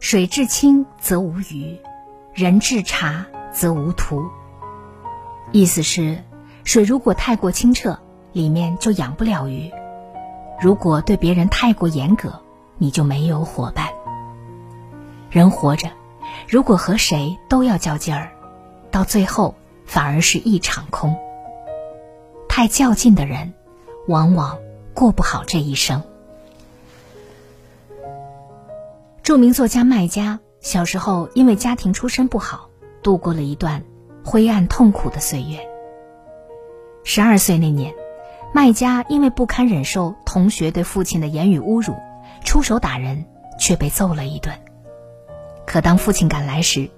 水至清则无鱼，人至察则无徒。”意思是，水如果太过清澈，里面就养不了鱼；如果对别人太过严格，你就没有伙伴。人活着，如果和谁都要较劲儿，到最后反而是一场空。太较劲的人，往往过不好这一生。著名作家麦家小时候因为家庭出身不好，度过了一段灰暗痛苦的岁月。十二岁那年，麦家因为不堪忍受同学对父亲的言语侮辱，出手打人，却被揍了一顿。可当父亲赶来时，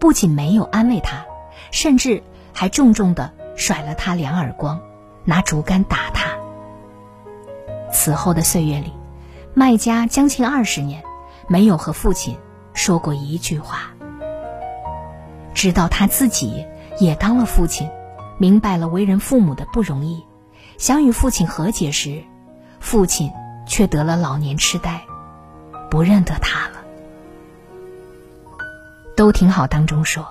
不仅没有安慰他，甚至还重重的甩了他两耳光，拿竹竿打他。此后的岁月里，麦家将近二十年。没有和父亲说过一句话，直到他自己也当了父亲，明白了为人父母的不容易，想与父亲和解时，父亲却得了老年痴呆，不认得他了。都挺好当中说，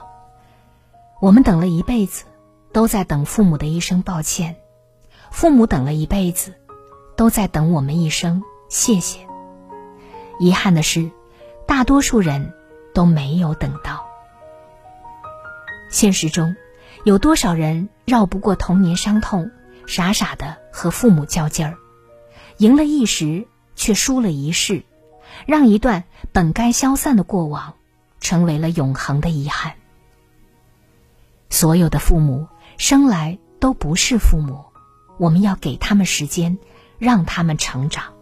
我们等了一辈子，都在等父母的一声抱歉，父母等了一辈子，都在等我们一声谢谢。遗憾的是，大多数人都没有等到。现实中，有多少人绕不过童年伤痛，傻傻的和父母较劲儿，赢了一时却输了一世，让一段本该消散的过往，成为了永恒的遗憾。所有的父母生来都不是父母，我们要给他们时间，让他们成长。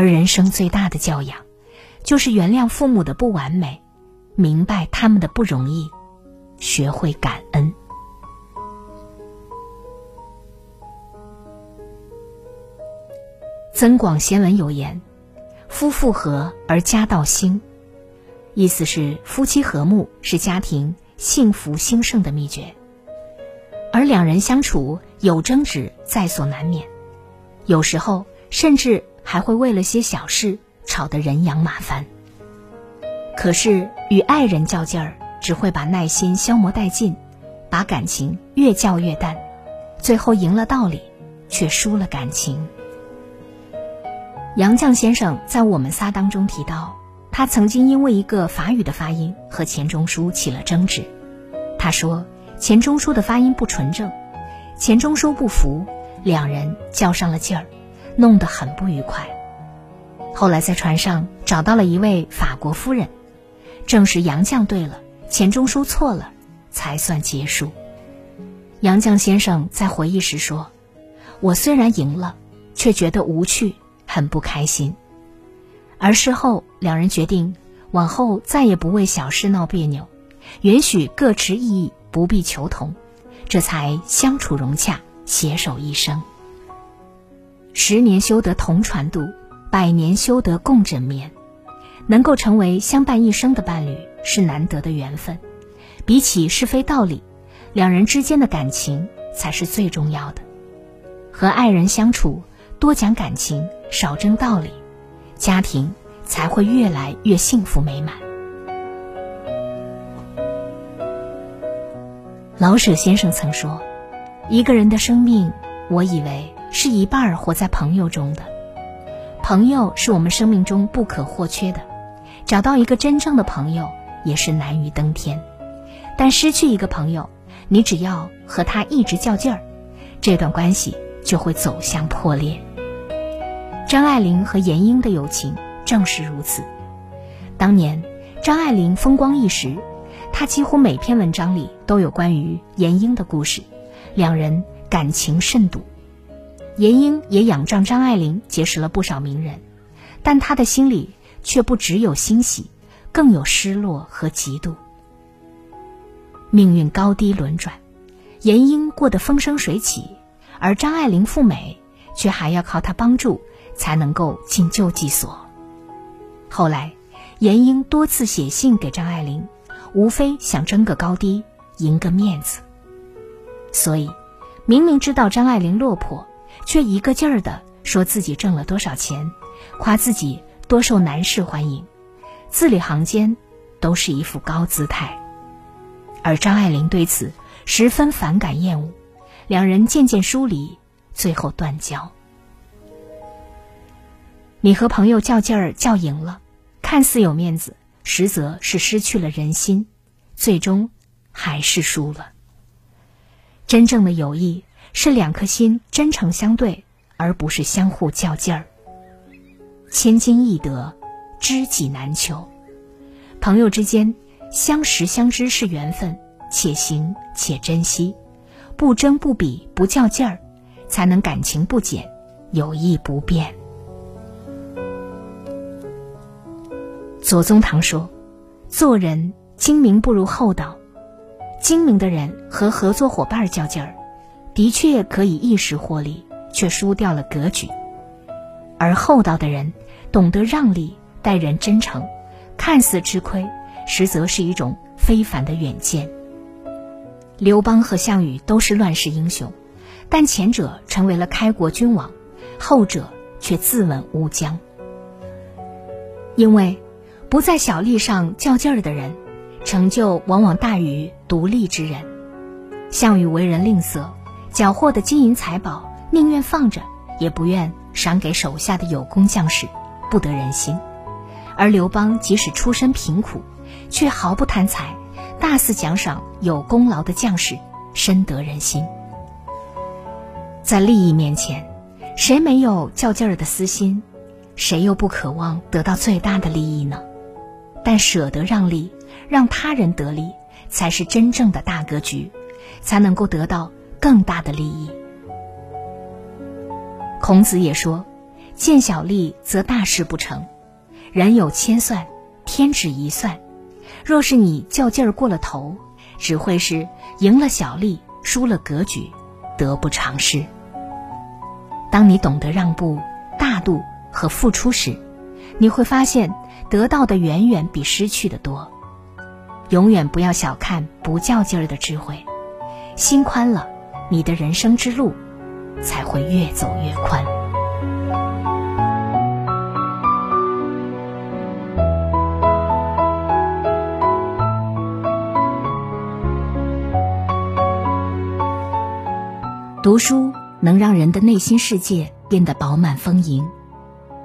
而人生最大的教养，就是原谅父母的不完美，明白他们的不容易，学会感恩。增广贤文有言：“夫妇和而家道兴。”意思是夫妻和睦是家庭幸福兴盛的秘诀。而两人相处有争执在所难免，有时候甚至。还会为了些小事吵得人仰马翻。可是与爱人较劲儿，只会把耐心消磨殆尽，把感情越较越淡，最后赢了道理，却输了感情。杨绛先生在《我们仨》当中提到，他曾经因为一个法语的发音和钱钟书起了争执。他说钱钟书的发音不纯正，钱钟书不服，两人较上了劲儿。弄得很不愉快。后来在船上找到了一位法国夫人，证实杨绛对了，钱钟书错了，才算结束。杨绛先生在回忆时说：“我虽然赢了，却觉得无趣，很不开心。”而事后两人决定，往后再也不为小事闹别扭，允许各持异议，不必求同，这才相处融洽，携手一生。十年修得同船渡，百年修得共枕眠。能够成为相伴一生的伴侣是难得的缘分。比起是非道理，两人之间的感情才是最重要的。和爱人相处，多讲感情，少争道理，家庭才会越来越幸福美满。老舍先生曾说：“一个人的生命，我以为。”是一半儿活在朋友中的，朋友是我们生命中不可或缺的。找到一个真正的朋友也是难于登天，但失去一个朋友，你只要和他一直较劲儿，这段关系就会走向破裂。张爱玲和闫英的友情正是如此。当年张爱玲风光一时，她几乎每篇文章里都有关于闫英的故事，两人感情甚笃。闫英也仰仗张爱玲结识了不少名人，但她的心里却不只有欣喜，更有失落和嫉妒。命运高低轮转，严英过得风生水起，而张爱玲赴美，却还要靠他帮助才能够进救济所。后来，严英多次写信给张爱玲，无非想争个高低，赢个面子。所以，明明知道张爱玲落魄，却一个劲儿的说自己挣了多少钱，夸自己多受男士欢迎，字里行间都是一副高姿态。而张爱玲对此十分反感厌恶，两人渐渐疏离，最后断交。你和朋友较劲儿较赢了，看似有面子，实则是失去了人心，最终还是输了。真正的友谊是两颗心真诚相对，而不是相互较劲儿。千金易得，知己难求。朋友之间。相识相知是缘分，且行且珍惜，不争不比不较劲儿，才能感情不减，友谊不变。左宗棠说：“做人精明不如厚道，精明的人和合作伙伴较劲儿，的确可以一时获利，却输掉了格局；而厚道的人懂得让利，待人真诚，看似吃亏。”实则是一种非凡的远见。刘邦和项羽都是乱世英雄，但前者成为了开国君王，后者却自刎乌江。因为不在小利上较劲儿的人，成就往往大于独立之人。项羽为人吝啬，缴获的金银财宝宁愿放着，也不愿赏给手下的有功将士，不得人心；而刘邦即使出身贫苦。却毫不贪财，大肆奖赏有功劳的将士，深得人心。在利益面前，谁没有较劲儿的私心？谁又不渴望得到最大的利益呢？但舍得让利，让他人得利，才是真正的大格局，才能够得到更大的利益。孔子也说：“见小利则大事不成。人有千算，天只一算。”若是你较劲儿过了头，只会是赢了小利，输了格局，得不偿失。当你懂得让步、大度和付出时，你会发现得到的远远比失去的多。永远不要小看不较劲儿的智慧，心宽了，你的人生之路才会越走越宽。读书能让人的内心世界变得饱满丰盈，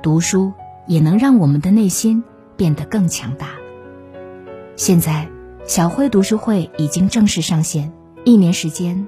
读书也能让我们的内心变得更强大。现在，小辉读书会已经正式上线，一年时间，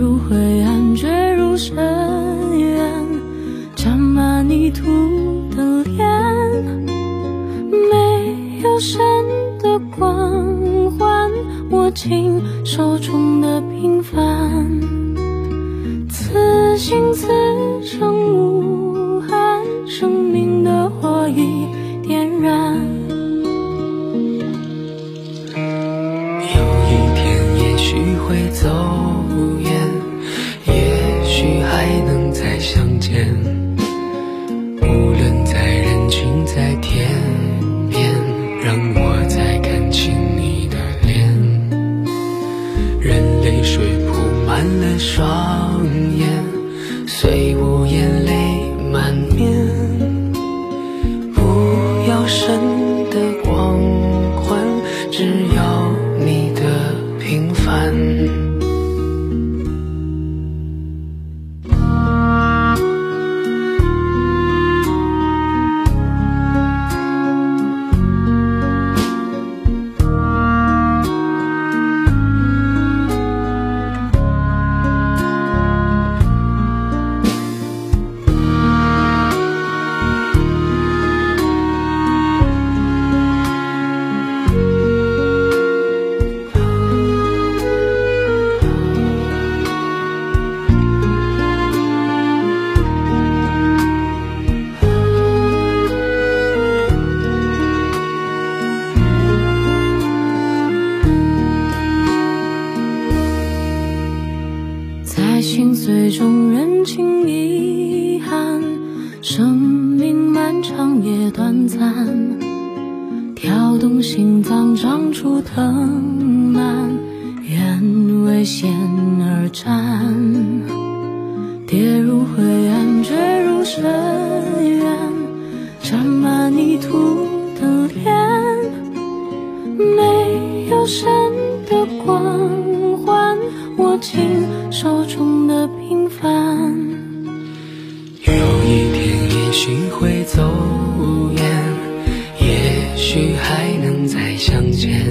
以点燃。有一天，也许会走。险而战，跌入灰暗，坠入深渊，沾满泥土的脸，没有神的光环，握紧手中的平凡。有一天也许会走远，也许还能再相见。